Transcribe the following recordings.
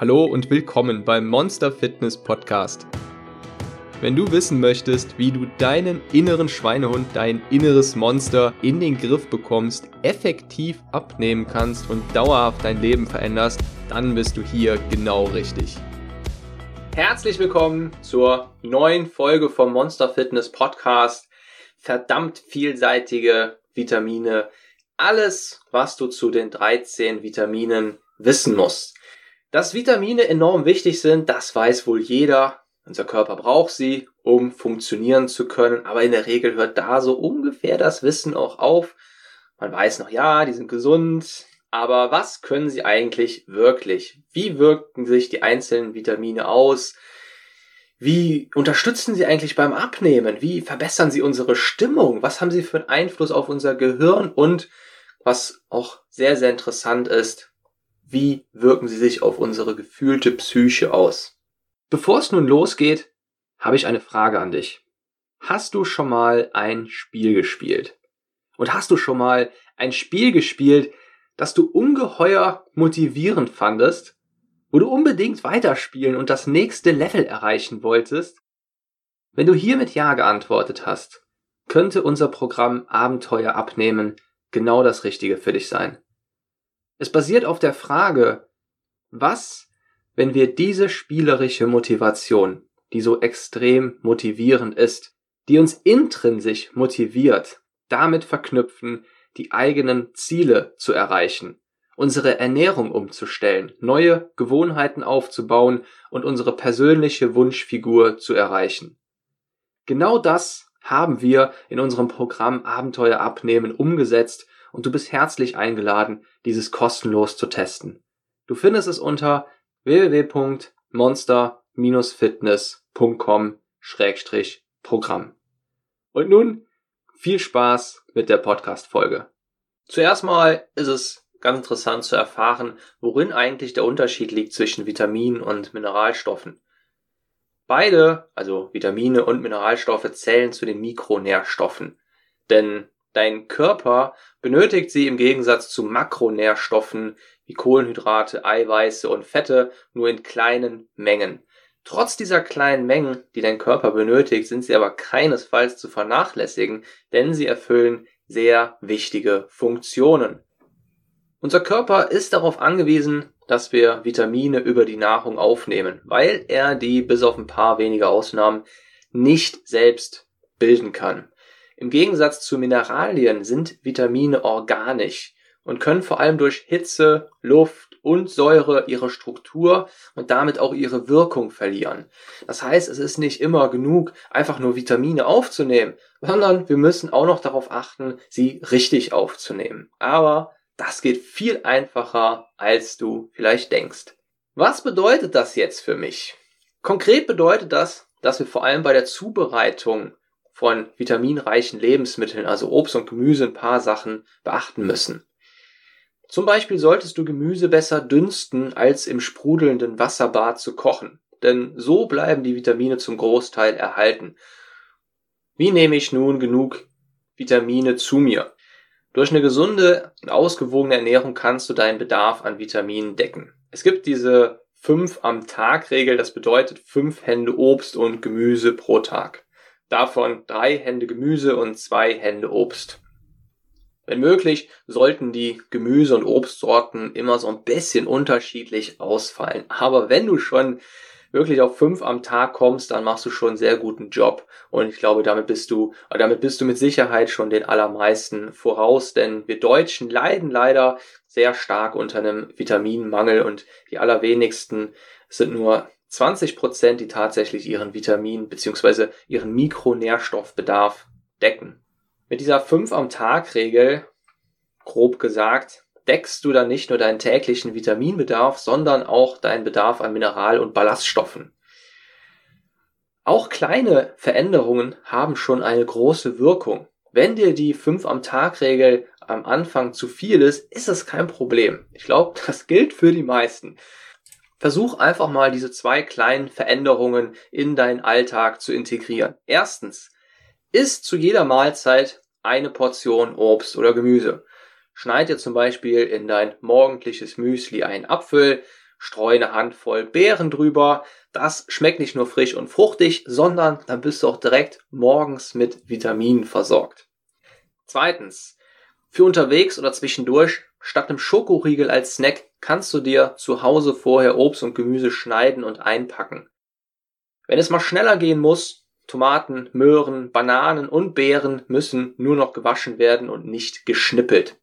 Hallo und willkommen beim Monster Fitness Podcast. Wenn du wissen möchtest, wie du deinen inneren Schweinehund, dein inneres Monster in den Griff bekommst, effektiv abnehmen kannst und dauerhaft dein Leben veränderst, dann bist du hier genau richtig. Herzlich willkommen zur neuen Folge vom Monster Fitness Podcast. Verdammt vielseitige Vitamine. Alles, was du zu den 13 Vitaminen wissen musst. Dass Vitamine enorm wichtig sind, das weiß wohl jeder. Unser Körper braucht sie, um funktionieren zu können, aber in der Regel hört da so ungefähr das Wissen auch auf. Man weiß noch, ja, die sind gesund, aber was können sie eigentlich wirklich? Wie wirken sich die einzelnen Vitamine aus? Wie unterstützen sie eigentlich beim Abnehmen? Wie verbessern sie unsere Stimmung? Was haben sie für einen Einfluss auf unser Gehirn? Und was auch sehr, sehr interessant ist, wie wirken sie sich auf unsere gefühlte Psyche aus? Bevor es nun losgeht, habe ich eine Frage an dich. Hast du schon mal ein Spiel gespielt? Und hast du schon mal ein Spiel gespielt, das du ungeheuer motivierend fandest, wo du unbedingt weiterspielen und das nächste Level erreichen wolltest? Wenn du hier mit Ja geantwortet hast, könnte unser Programm Abenteuer abnehmen genau das Richtige für dich sein. Es basiert auf der Frage, was, wenn wir diese spielerische Motivation, die so extrem motivierend ist, die uns intrinsisch motiviert, damit verknüpfen, die eigenen Ziele zu erreichen, unsere Ernährung umzustellen, neue Gewohnheiten aufzubauen und unsere persönliche Wunschfigur zu erreichen. Genau das haben wir in unserem Programm Abenteuer abnehmen umgesetzt und du bist herzlich eingeladen, dieses kostenlos zu testen. Du findest es unter www.monster-fitness.com-programm. Und nun viel Spaß mit der Podcast-Folge. Zuerst mal ist es ganz interessant zu erfahren, worin eigentlich der Unterschied liegt zwischen Vitaminen und Mineralstoffen. Beide, also Vitamine und Mineralstoffe, zählen zu den Mikronährstoffen. Denn Dein Körper benötigt sie im Gegensatz zu Makronährstoffen wie Kohlenhydrate, Eiweiße und Fette nur in kleinen Mengen. Trotz dieser kleinen Mengen, die dein Körper benötigt, sind sie aber keinesfalls zu vernachlässigen, denn sie erfüllen sehr wichtige Funktionen. Unser Körper ist darauf angewiesen, dass wir Vitamine über die Nahrung aufnehmen, weil er die bis auf ein paar wenige Ausnahmen nicht selbst bilden kann. Im Gegensatz zu Mineralien sind Vitamine organisch und können vor allem durch Hitze, Luft und Säure ihre Struktur und damit auch ihre Wirkung verlieren. Das heißt, es ist nicht immer genug, einfach nur Vitamine aufzunehmen, sondern wir müssen auch noch darauf achten, sie richtig aufzunehmen. Aber das geht viel einfacher, als du vielleicht denkst. Was bedeutet das jetzt für mich? Konkret bedeutet das, dass wir vor allem bei der Zubereitung von vitaminreichen Lebensmitteln, also Obst und Gemüse, ein paar Sachen beachten müssen. Zum Beispiel solltest du Gemüse besser dünsten, als im sprudelnden Wasserbad zu kochen. Denn so bleiben die Vitamine zum Großteil erhalten. Wie nehme ich nun genug Vitamine zu mir? Durch eine gesunde und ausgewogene Ernährung kannst du deinen Bedarf an Vitaminen decken. Es gibt diese 5 am Tag Regel, das bedeutet 5 Hände Obst und Gemüse pro Tag davon drei Hände Gemüse und zwei Hände Obst. Wenn möglich, sollten die Gemüse- und Obstsorten immer so ein bisschen unterschiedlich ausfallen. Aber wenn du schon wirklich auf fünf am Tag kommst, dann machst du schon einen sehr guten Job. Und ich glaube, damit bist du, damit bist du mit Sicherheit schon den allermeisten voraus, denn wir Deutschen leiden leider sehr stark unter einem Vitaminmangel und die allerwenigsten sind nur 20 Prozent, die tatsächlich ihren Vitamin- bzw. ihren Mikronährstoffbedarf decken. Mit dieser 5 am Tag Regel, grob gesagt, deckst du dann nicht nur deinen täglichen Vitaminbedarf, sondern auch deinen Bedarf an Mineral- und Ballaststoffen. Auch kleine Veränderungen haben schon eine große Wirkung. Wenn dir die 5 am Tag Regel am Anfang zu viel ist, ist es kein Problem. Ich glaube, das gilt für die meisten. Versuch einfach mal diese zwei kleinen Veränderungen in deinen Alltag zu integrieren. Erstens, isst zu jeder Mahlzeit eine Portion Obst oder Gemüse. Schneid dir zum Beispiel in dein morgendliches Müsli einen Apfel, streu eine Handvoll Beeren drüber. Das schmeckt nicht nur frisch und fruchtig, sondern dann bist du auch direkt morgens mit Vitaminen versorgt. Zweitens, für unterwegs oder zwischendurch, statt einem Schokoriegel als Snack kannst du dir zu Hause vorher Obst und Gemüse schneiden und einpacken. Wenn es mal schneller gehen muss, Tomaten, Möhren, Bananen und Beeren müssen nur noch gewaschen werden und nicht geschnippelt.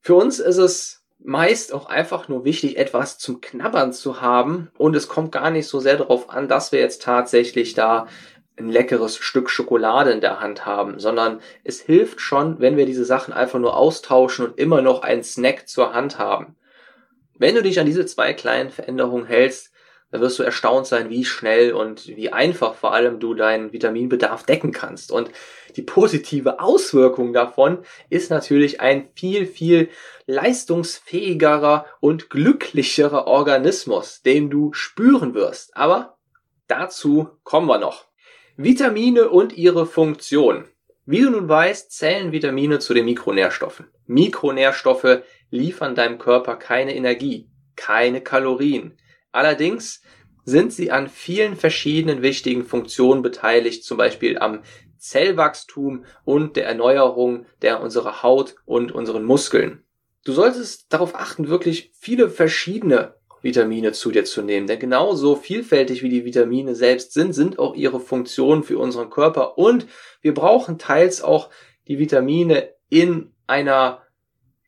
Für uns ist es meist auch einfach nur wichtig, etwas zum Knabbern zu haben und es kommt gar nicht so sehr darauf an, dass wir jetzt tatsächlich da ein leckeres Stück Schokolade in der Hand haben, sondern es hilft schon, wenn wir diese Sachen einfach nur austauschen und immer noch einen Snack zur Hand haben. Wenn du dich an diese zwei kleinen Veränderungen hältst, dann wirst du erstaunt sein, wie schnell und wie einfach vor allem du deinen Vitaminbedarf decken kannst. Und die positive Auswirkung davon ist natürlich ein viel, viel leistungsfähigerer und glücklicherer Organismus, den du spüren wirst. Aber dazu kommen wir noch. Vitamine und ihre Funktion. Wie du nun weißt, zählen Vitamine zu den Mikronährstoffen. Mikronährstoffe liefern deinem Körper keine Energie, keine Kalorien. Allerdings sind sie an vielen verschiedenen wichtigen Funktionen beteiligt, zum Beispiel am Zellwachstum und der Erneuerung der unserer Haut und unseren Muskeln. Du solltest darauf achten, wirklich viele verschiedene Vitamine zu dir zu nehmen, denn genauso vielfältig wie die Vitamine selbst sind, sind auch ihre Funktionen für unseren Körper und wir brauchen teils auch die Vitamine in einer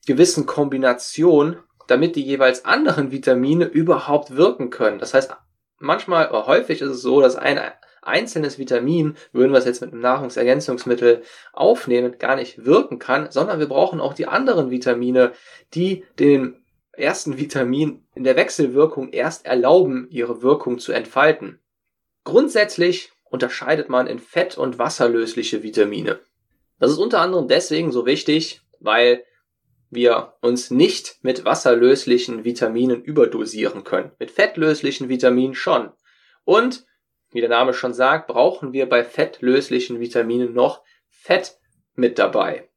gewissen Kombination, damit die jeweils anderen Vitamine überhaupt wirken können. Das heißt, manchmal oder häufig ist es so, dass ein einzelnes Vitamin, würden wir es jetzt mit einem Nahrungsergänzungsmittel aufnehmen, gar nicht wirken kann, sondern wir brauchen auch die anderen Vitamine, die den ersten Vitamin in der Wechselwirkung erst erlauben, ihre Wirkung zu entfalten. Grundsätzlich unterscheidet man in fett- und wasserlösliche Vitamine. Das ist unter anderem deswegen so wichtig, weil wir uns nicht mit wasserlöslichen Vitaminen überdosieren können. Mit fettlöslichen Vitaminen schon. Und, wie der Name schon sagt, brauchen wir bei fettlöslichen Vitaminen noch Fett mit dabei.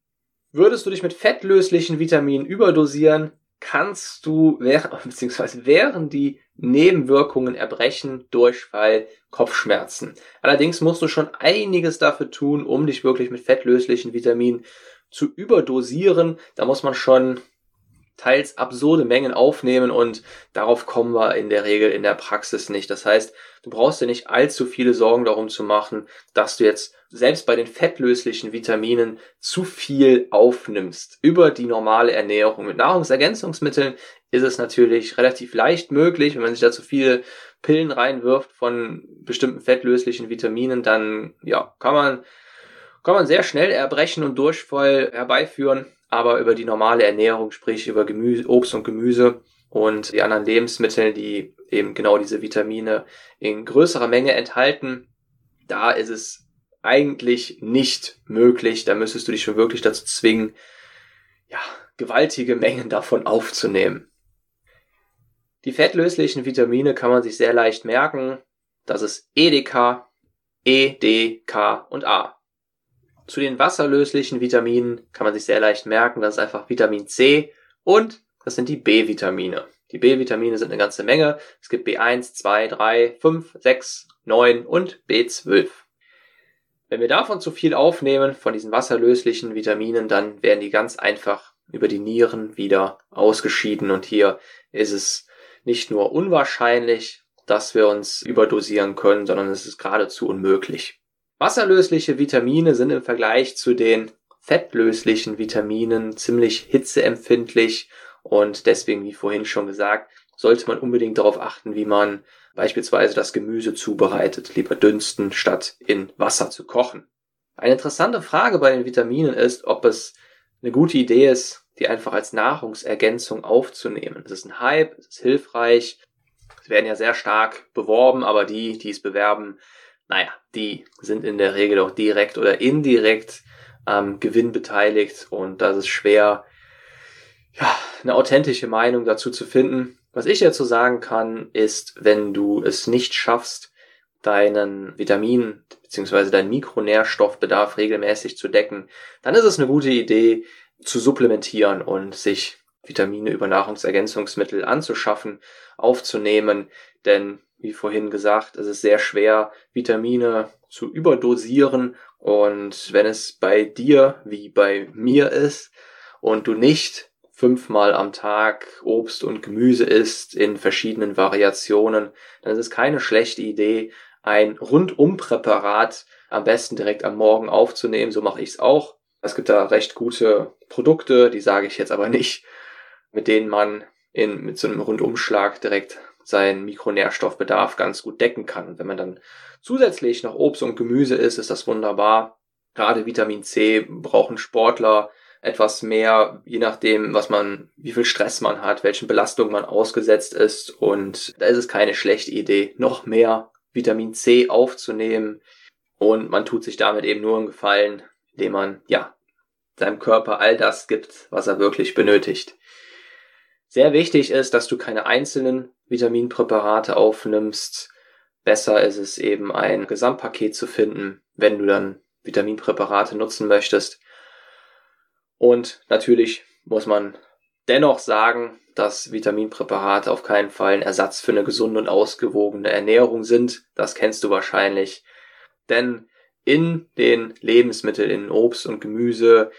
Würdest du dich mit fettlöslichen Vitaminen überdosieren, kannst du, beziehungsweise wären die Nebenwirkungen Erbrechen, Durchfall, Kopfschmerzen. Allerdings musst du schon einiges dafür tun, um dich wirklich mit fettlöslichen Vitaminen zu überdosieren. Da muss man schon teils absurde Mengen aufnehmen und darauf kommen wir in der Regel in der Praxis nicht. Das heißt, du brauchst dir nicht allzu viele Sorgen darum zu machen, dass du jetzt selbst bei den fettlöslichen Vitaminen zu viel aufnimmst über die normale Ernährung. Mit Nahrungsergänzungsmitteln ist es natürlich relativ leicht möglich, wenn man sich da zu viele Pillen reinwirft von bestimmten fettlöslichen Vitaminen, dann ja, kann man kann man sehr schnell Erbrechen und Durchfall herbeiführen, aber über die normale Ernährung, sprich über Gemüse, Obst und Gemüse und die anderen Lebensmittel, die eben genau diese Vitamine in größerer Menge enthalten, da ist es eigentlich nicht möglich. Da müsstest du dich schon wirklich dazu zwingen, ja, gewaltige Mengen davon aufzunehmen. Die fettlöslichen Vitamine kann man sich sehr leicht merken. Das ist EDK, E, D, K und A. Zu den wasserlöslichen Vitaminen kann man sich sehr leicht merken, das ist einfach Vitamin C und das sind die B-Vitamine. Die B-Vitamine sind eine ganze Menge. Es gibt B1, 2, 3, 5, 6, 9 und B12. Wenn wir davon zu viel aufnehmen, von diesen wasserlöslichen Vitaminen, dann werden die ganz einfach über die Nieren wieder ausgeschieden und hier ist es nicht nur unwahrscheinlich, dass wir uns überdosieren können, sondern es ist geradezu unmöglich. Wasserlösliche Vitamine sind im Vergleich zu den fettlöslichen Vitaminen ziemlich hitzeempfindlich und deswegen, wie vorhin schon gesagt, sollte man unbedingt darauf achten, wie man beispielsweise das Gemüse zubereitet, lieber dünsten, statt in Wasser zu kochen. Eine interessante Frage bei den Vitaminen ist, ob es eine gute Idee ist, die einfach als Nahrungsergänzung aufzunehmen. Es ist ein Hype, es ist hilfreich, sie werden ja sehr stark beworben, aber die, die es bewerben, naja, die sind in der Regel auch direkt oder indirekt am Gewinn beteiligt und das ist schwer, ja, eine authentische Meinung dazu zu finden. Was ich dazu sagen kann, ist, wenn du es nicht schaffst, deinen Vitamin bzw. deinen Mikronährstoffbedarf regelmäßig zu decken, dann ist es eine gute Idee zu supplementieren und sich Vitamine über Nahrungsergänzungsmittel anzuschaffen, aufzunehmen, denn wie vorhin gesagt, es ist sehr schwer, Vitamine zu überdosieren und wenn es bei dir wie bei mir ist und du nicht fünfmal am Tag Obst und Gemüse isst in verschiedenen Variationen, dann ist es keine schlechte Idee, ein Rundumpräparat am besten direkt am Morgen aufzunehmen. So mache ich es auch. Es gibt da recht gute Produkte, die sage ich jetzt aber nicht, mit denen man in, mit so einem Rundumschlag direkt seinen Mikronährstoffbedarf ganz gut decken kann. Und wenn man dann zusätzlich noch Obst und Gemüse isst, ist das wunderbar. Gerade Vitamin C brauchen Sportler etwas mehr, je nachdem, was man, wie viel Stress man hat, welchen Belastungen man ausgesetzt ist. Und da ist es keine schlechte Idee, noch mehr Vitamin C aufzunehmen. Und man tut sich damit eben nur einen Gefallen, indem man, ja, seinem Körper all das gibt, was er wirklich benötigt. Sehr wichtig ist, dass du keine einzelnen Vitaminpräparate aufnimmst. Besser ist es eben ein Gesamtpaket zu finden, wenn du dann Vitaminpräparate nutzen möchtest. Und natürlich muss man dennoch sagen, dass Vitaminpräparate auf keinen Fall ein Ersatz für eine gesunde und ausgewogene Ernährung sind. Das kennst du wahrscheinlich. Denn in den Lebensmitteln, in Obst und Gemüse,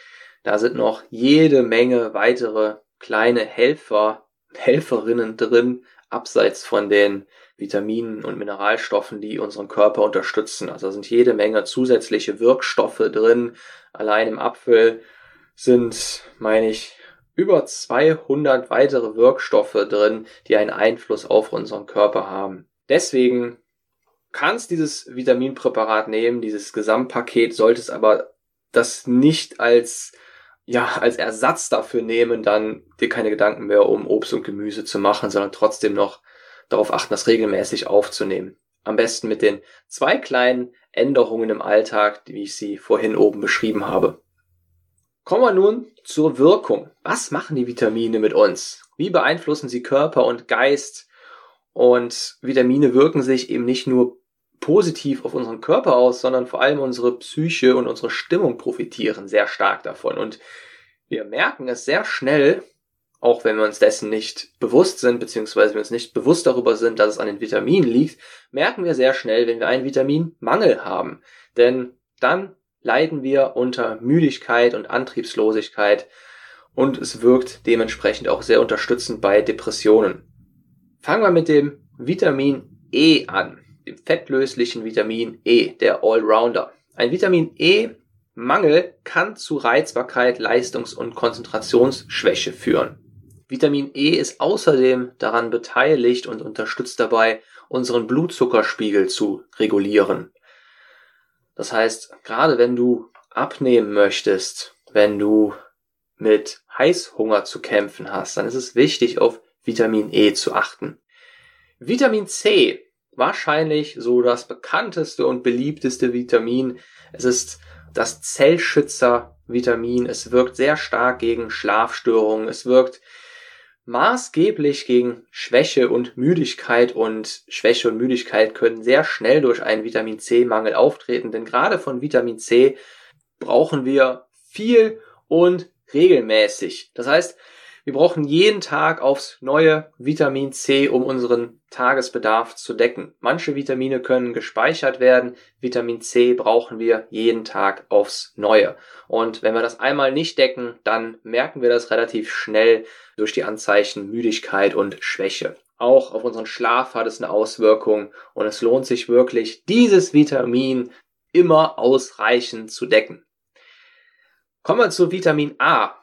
da sind noch jede Menge weitere kleine Helfer, Helferinnen drin, abseits von den Vitaminen und Mineralstoffen, die unseren Körper unterstützen. Also sind jede Menge zusätzliche Wirkstoffe drin. Allein im Apfel sind, meine ich, über 200 weitere Wirkstoffe drin, die einen Einfluss auf unseren Körper haben. Deswegen kannst dieses Vitaminpräparat nehmen, dieses Gesamtpaket, solltest aber das nicht als ja, als Ersatz dafür nehmen, dann dir keine Gedanken mehr um Obst und Gemüse zu machen, sondern trotzdem noch darauf achten, das regelmäßig aufzunehmen. Am besten mit den zwei kleinen Änderungen im Alltag, wie ich sie vorhin oben beschrieben habe. Kommen wir nun zur Wirkung. Was machen die Vitamine mit uns? Wie beeinflussen sie Körper und Geist? Und Vitamine wirken sich eben nicht nur positiv auf unseren Körper aus, sondern vor allem unsere Psyche und unsere Stimmung profitieren sehr stark davon. Und wir merken es sehr schnell, auch wenn wir uns dessen nicht bewusst sind, beziehungsweise wir uns nicht bewusst darüber sind, dass es an den Vitaminen liegt, merken wir sehr schnell, wenn wir einen Vitaminmangel haben. Denn dann leiden wir unter Müdigkeit und Antriebslosigkeit und es wirkt dementsprechend auch sehr unterstützend bei Depressionen. Fangen wir mit dem Vitamin E an dem fettlöslichen Vitamin E, der Allrounder. Ein Vitamin E Mangel kann zu Reizbarkeit, Leistungs- und Konzentrationsschwäche führen. Vitamin E ist außerdem daran beteiligt und unterstützt dabei, unseren Blutzuckerspiegel zu regulieren. Das heißt, gerade wenn du abnehmen möchtest, wenn du mit Heißhunger zu kämpfen hast, dann ist es wichtig, auf Vitamin E zu achten. Vitamin C wahrscheinlich so das bekannteste und beliebteste Vitamin. Es ist das Zellschützer-Vitamin. Es wirkt sehr stark gegen Schlafstörungen. Es wirkt maßgeblich gegen Schwäche und Müdigkeit und Schwäche und Müdigkeit können sehr schnell durch einen Vitamin C-Mangel auftreten, denn gerade von Vitamin C brauchen wir viel und regelmäßig. Das heißt, wir brauchen jeden Tag aufs neue Vitamin C, um unseren Tagesbedarf zu decken. Manche Vitamine können gespeichert werden. Vitamin C brauchen wir jeden Tag aufs neue. Und wenn wir das einmal nicht decken, dann merken wir das relativ schnell durch die Anzeichen Müdigkeit und Schwäche. Auch auf unseren Schlaf hat es eine Auswirkung und es lohnt sich wirklich, dieses Vitamin immer ausreichend zu decken. Kommen wir zu Vitamin A.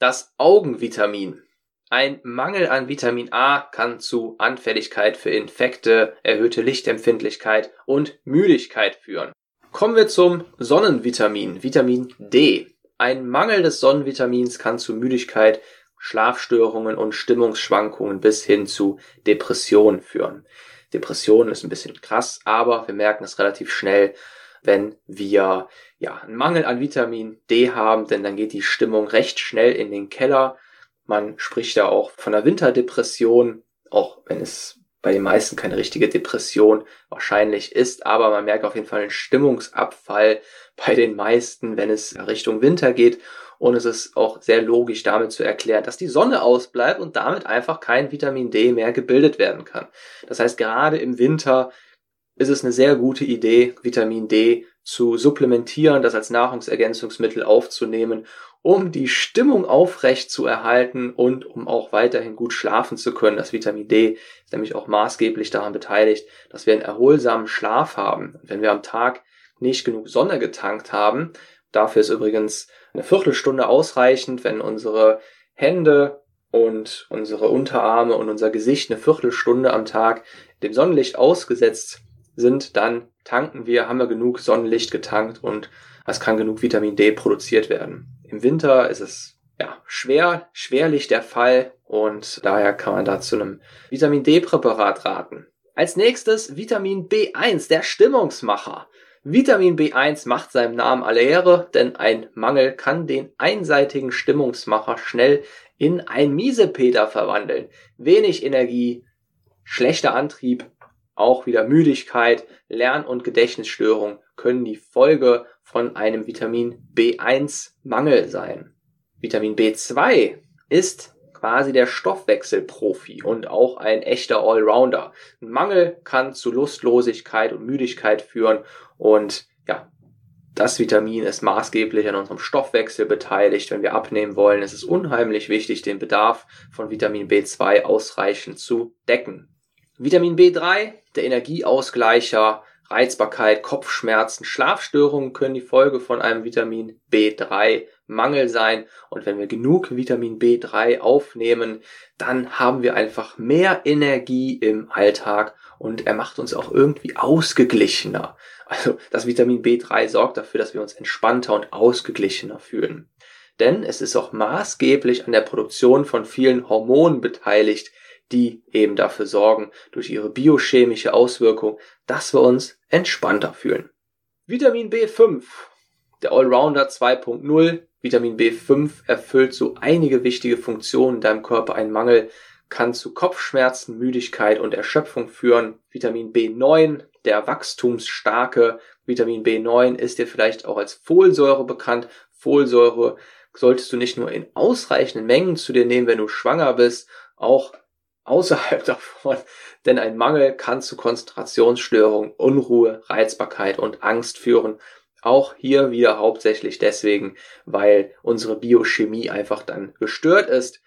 Das Augenvitamin. Ein Mangel an Vitamin A kann zu Anfälligkeit für Infekte, erhöhte Lichtempfindlichkeit und Müdigkeit führen. Kommen wir zum Sonnenvitamin, Vitamin D. Ein Mangel des Sonnenvitamins kann zu Müdigkeit, Schlafstörungen und Stimmungsschwankungen bis hin zu Depressionen führen. Depression ist ein bisschen krass, aber wir merken es relativ schnell, wenn wir ja einen Mangel an Vitamin D haben, denn dann geht die Stimmung recht schnell in den Keller. Man spricht ja auch von einer Winterdepression, auch wenn es bei den meisten keine richtige Depression wahrscheinlich ist, aber man merkt auf jeden Fall einen Stimmungsabfall bei den meisten, wenn es Richtung Winter geht. Und es ist auch sehr logisch damit zu erklären, dass die Sonne ausbleibt und damit einfach kein Vitamin D mehr gebildet werden kann. Das heißt, gerade im Winter ist es eine sehr gute Idee, Vitamin D zu supplementieren, das als Nahrungsergänzungsmittel aufzunehmen, um die Stimmung aufrecht zu erhalten und um auch weiterhin gut schlafen zu können. Das Vitamin D ist nämlich auch maßgeblich daran beteiligt, dass wir einen erholsamen Schlaf haben. wenn wir am Tag nicht genug Sonne getankt haben, dafür ist übrigens eine Viertelstunde ausreichend, wenn unsere Hände und unsere Unterarme und unser Gesicht eine Viertelstunde am Tag dem Sonnenlicht ausgesetzt sind, dann tanken wir, haben wir genug Sonnenlicht getankt und es kann genug Vitamin D produziert werden. Im Winter ist es ja schwer, schwerlich der Fall und daher kann man da zu einem Vitamin D Präparat raten. Als nächstes Vitamin B1, der Stimmungsmacher. Vitamin B1 macht seinem Namen alle Ehre, denn ein Mangel kann den einseitigen Stimmungsmacher schnell in ein Miesepeter verwandeln. Wenig Energie, schlechter Antrieb, auch wieder Müdigkeit, Lern- und Gedächtnisstörung können die Folge von einem Vitamin B1-Mangel sein. Vitamin B2 ist quasi der Stoffwechselprofi und auch ein echter Allrounder. Ein Mangel kann zu Lustlosigkeit und Müdigkeit führen und ja, das Vitamin ist maßgeblich an unserem Stoffwechsel beteiligt. Wenn wir abnehmen wollen, ist es unheimlich wichtig, den Bedarf von Vitamin B2 ausreichend zu decken. Vitamin B3, der Energieausgleicher, Reizbarkeit, Kopfschmerzen, Schlafstörungen können die Folge von einem Vitamin B3 Mangel sein. Und wenn wir genug Vitamin B3 aufnehmen, dann haben wir einfach mehr Energie im Alltag und er macht uns auch irgendwie ausgeglichener. Also das Vitamin B3 sorgt dafür, dass wir uns entspannter und ausgeglichener fühlen. Denn es ist auch maßgeblich an der Produktion von vielen Hormonen beteiligt, die eben dafür sorgen, durch ihre biochemische Auswirkung, dass wir uns entspannter fühlen. Vitamin B5, der Allrounder 2.0. Vitamin B5 erfüllt so einige wichtige Funktionen in deinem Körper. Ein Mangel kann zu Kopfschmerzen, Müdigkeit und Erschöpfung führen. Vitamin B9, der wachstumsstarke Vitamin B9 ist dir vielleicht auch als Folsäure bekannt. Folsäure solltest du nicht nur in ausreichenden Mengen zu dir nehmen, wenn du schwanger bist, auch außerhalb davon, denn ein Mangel kann zu Konzentrationsstörungen, Unruhe, Reizbarkeit und Angst führen. Auch hier wieder hauptsächlich deswegen, weil unsere Biochemie einfach dann gestört ist.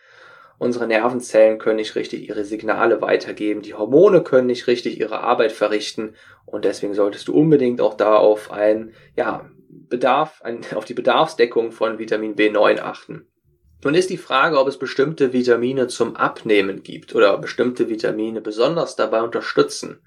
Unsere Nervenzellen können nicht richtig ihre Signale weitergeben, die Hormone können nicht richtig ihre Arbeit verrichten und deswegen solltest du unbedingt auch da auf ein, ja, Bedarf, auf die Bedarfsdeckung von Vitamin B9 achten. Nun ist die Frage, ob es bestimmte Vitamine zum Abnehmen gibt oder bestimmte Vitamine besonders dabei unterstützen.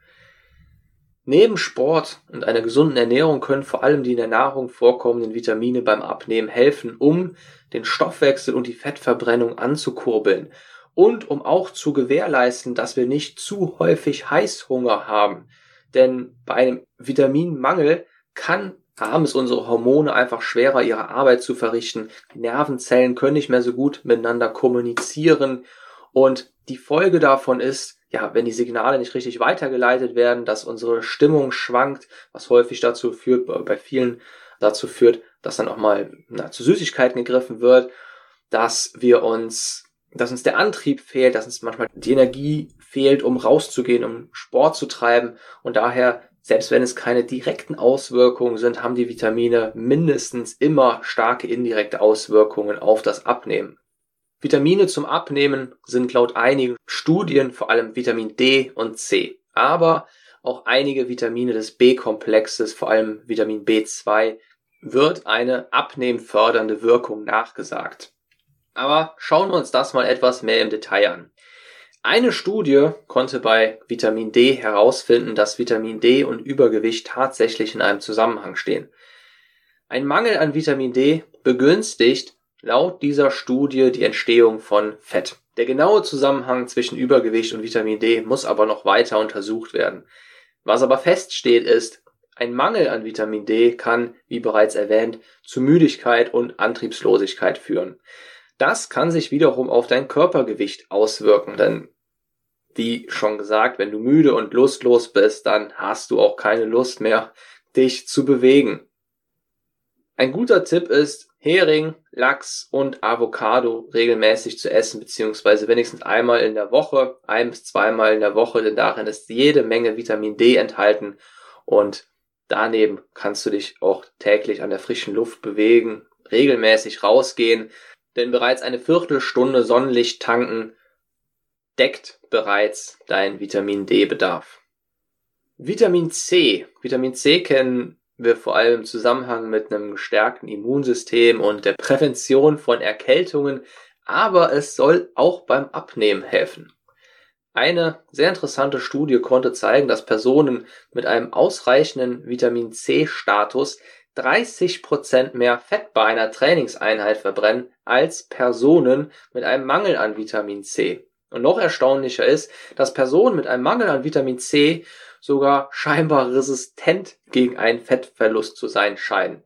Neben Sport und einer gesunden Ernährung können vor allem die in der Nahrung vorkommenden Vitamine beim Abnehmen helfen, um den Stoffwechsel und die Fettverbrennung anzukurbeln und um auch zu gewährleisten, dass wir nicht zu häufig Heißhunger haben. Denn bei einem Vitaminmangel kann haben es unsere Hormone einfach schwerer, ihre Arbeit zu verrichten. Die Nervenzellen können nicht mehr so gut miteinander kommunizieren. Und die Folge davon ist, ja, wenn die Signale nicht richtig weitergeleitet werden, dass unsere Stimmung schwankt, was häufig dazu führt, bei vielen dazu führt, dass dann auch mal na, zu Süßigkeiten gegriffen wird, dass wir uns, dass uns der Antrieb fehlt, dass uns manchmal die Energie fehlt, um rauszugehen, um Sport zu treiben und daher selbst wenn es keine direkten Auswirkungen sind, haben die Vitamine mindestens immer starke indirekte Auswirkungen auf das Abnehmen. Vitamine zum Abnehmen sind laut einigen Studien vor allem Vitamin D und C, aber auch einige Vitamine des B-Komplexes, vor allem Vitamin B2, wird eine abnehmfördernde Wirkung nachgesagt. Aber schauen wir uns das mal etwas mehr im Detail an. Eine Studie konnte bei Vitamin D herausfinden, dass Vitamin D und Übergewicht tatsächlich in einem Zusammenhang stehen. Ein Mangel an Vitamin D begünstigt laut dieser Studie die Entstehung von Fett. Der genaue Zusammenhang zwischen Übergewicht und Vitamin D muss aber noch weiter untersucht werden. Was aber feststeht ist, ein Mangel an Vitamin D kann, wie bereits erwähnt, zu Müdigkeit und Antriebslosigkeit führen. Das kann sich wiederum auf dein Körpergewicht auswirken, denn wie schon gesagt, wenn du müde und lustlos bist, dann hast du auch keine Lust mehr, dich zu bewegen. Ein guter Tipp ist, Hering, Lachs und Avocado regelmäßig zu essen, beziehungsweise wenigstens einmal in der Woche, ein bis zweimal in der Woche, denn darin ist jede Menge Vitamin D enthalten und daneben kannst du dich auch täglich an der frischen Luft bewegen, regelmäßig rausgehen, denn bereits eine Viertelstunde Sonnenlicht tanken deckt bereits dein Vitamin D-Bedarf. Vitamin C. Vitamin C kennen wir vor allem im Zusammenhang mit einem gestärkten Immunsystem und der Prävention von Erkältungen, aber es soll auch beim Abnehmen helfen. Eine sehr interessante Studie konnte zeigen, dass Personen mit einem ausreichenden Vitamin C-Status 30 Prozent mehr Fett bei einer Trainingseinheit verbrennen als Personen mit einem Mangel an Vitamin C. Und noch erstaunlicher ist, dass Personen mit einem Mangel an Vitamin C sogar scheinbar resistent gegen einen Fettverlust zu sein scheinen.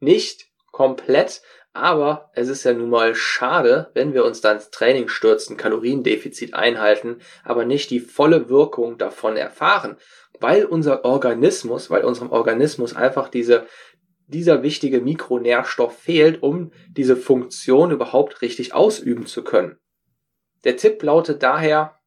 Nicht komplett, aber es ist ja nun mal schade, wenn wir uns dann ins Training stürzen, Kaloriendefizit einhalten, aber nicht die volle Wirkung davon erfahren, weil unser Organismus, weil unserem Organismus einfach diese, dieser wichtige Mikronährstoff fehlt, um diese Funktion überhaupt richtig ausüben zu können. Der Tipp lautet daher,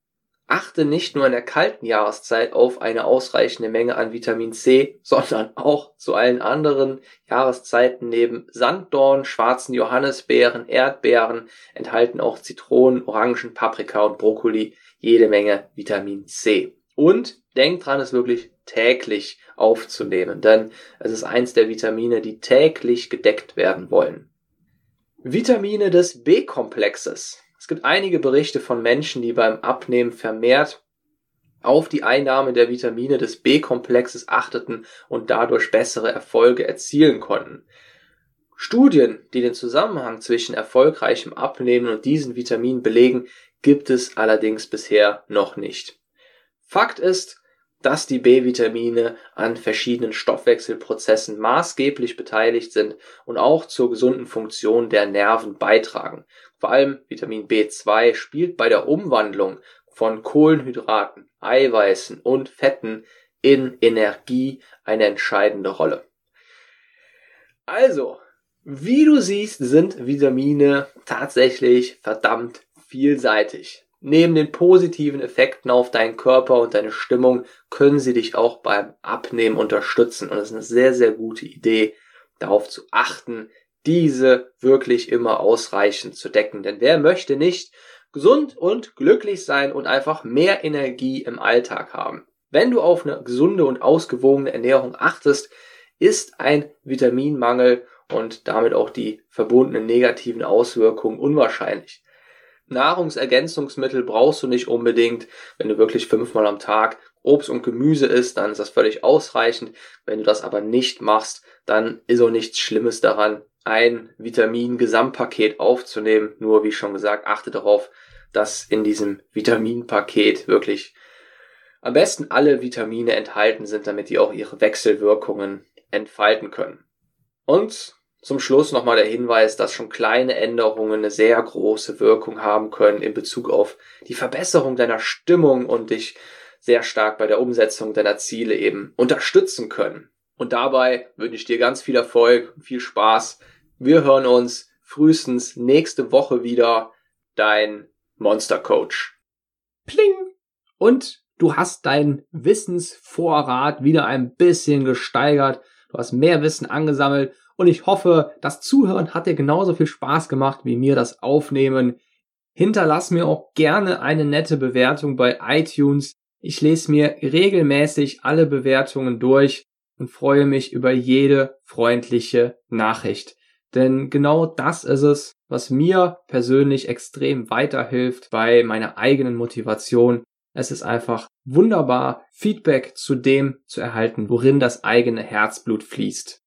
achte nicht nur in der kalten Jahreszeit auf eine ausreichende Menge an Vitamin C, sondern auch zu allen anderen Jahreszeiten neben Sanddorn, schwarzen Johannisbeeren, Erdbeeren enthalten auch Zitronen, Orangen, Paprika und Brokkoli jede Menge Vitamin C. Und denk dran, es wirklich täglich aufzunehmen, denn es ist eins der Vitamine, die täglich gedeckt werden wollen. Vitamine des B-Komplexes. Es gibt einige Berichte von Menschen, die beim Abnehmen vermehrt auf die Einnahme der Vitamine des B-Komplexes achteten und dadurch bessere Erfolge erzielen konnten. Studien, die den Zusammenhang zwischen erfolgreichem Abnehmen und diesen Vitaminen belegen, gibt es allerdings bisher noch nicht. Fakt ist, dass die B-Vitamine an verschiedenen Stoffwechselprozessen maßgeblich beteiligt sind und auch zur gesunden Funktion der Nerven beitragen. Vor allem Vitamin B2 spielt bei der Umwandlung von Kohlenhydraten, Eiweißen und Fetten in Energie eine entscheidende Rolle. Also, wie du siehst, sind Vitamine tatsächlich verdammt vielseitig. Neben den positiven Effekten auf deinen Körper und deine Stimmung können sie dich auch beim Abnehmen unterstützen. Und es ist eine sehr, sehr gute Idee, darauf zu achten, diese wirklich immer ausreichend zu decken. Denn wer möchte nicht gesund und glücklich sein und einfach mehr Energie im Alltag haben? Wenn du auf eine gesunde und ausgewogene Ernährung achtest, ist ein Vitaminmangel und damit auch die verbundenen negativen Auswirkungen unwahrscheinlich. Nahrungsergänzungsmittel brauchst du nicht unbedingt. Wenn du wirklich fünfmal am Tag Obst und Gemüse isst, dann ist das völlig ausreichend. Wenn du das aber nicht machst, dann ist auch nichts Schlimmes daran, ein Vitamin-Gesamtpaket aufzunehmen. Nur, wie schon gesagt, achte darauf, dass in diesem Vitaminpaket wirklich am besten alle Vitamine enthalten sind, damit die auch ihre Wechselwirkungen entfalten können. Und zum Schluss nochmal der Hinweis, dass schon kleine Änderungen eine sehr große Wirkung haben können in Bezug auf die Verbesserung deiner Stimmung und dich sehr stark bei der Umsetzung deiner Ziele eben unterstützen können. Und dabei wünsche ich dir ganz viel Erfolg, viel Spaß. Wir hören uns frühestens nächste Woche wieder. Dein Monster Coach. Pling! Und du hast deinen Wissensvorrat wieder ein bisschen gesteigert. Du hast mehr Wissen angesammelt und ich hoffe, das Zuhören hat dir genauso viel Spaß gemacht wie mir das Aufnehmen. Hinterlass mir auch gerne eine nette Bewertung bei iTunes. Ich lese mir regelmäßig alle Bewertungen durch und freue mich über jede freundliche Nachricht. Denn genau das ist es, was mir persönlich extrem weiterhilft bei meiner eigenen Motivation. Es ist einfach wunderbar, Feedback zu dem zu erhalten, worin das eigene Herzblut fließt.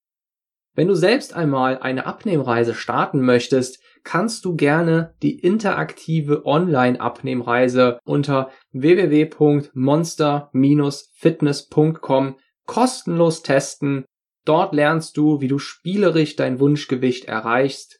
Wenn du selbst einmal eine Abnehmreise starten möchtest, kannst du gerne die interaktive Online-Abnehmreise unter www.monster-fitness.com kostenlos testen. Dort lernst du, wie du spielerisch dein Wunschgewicht erreichst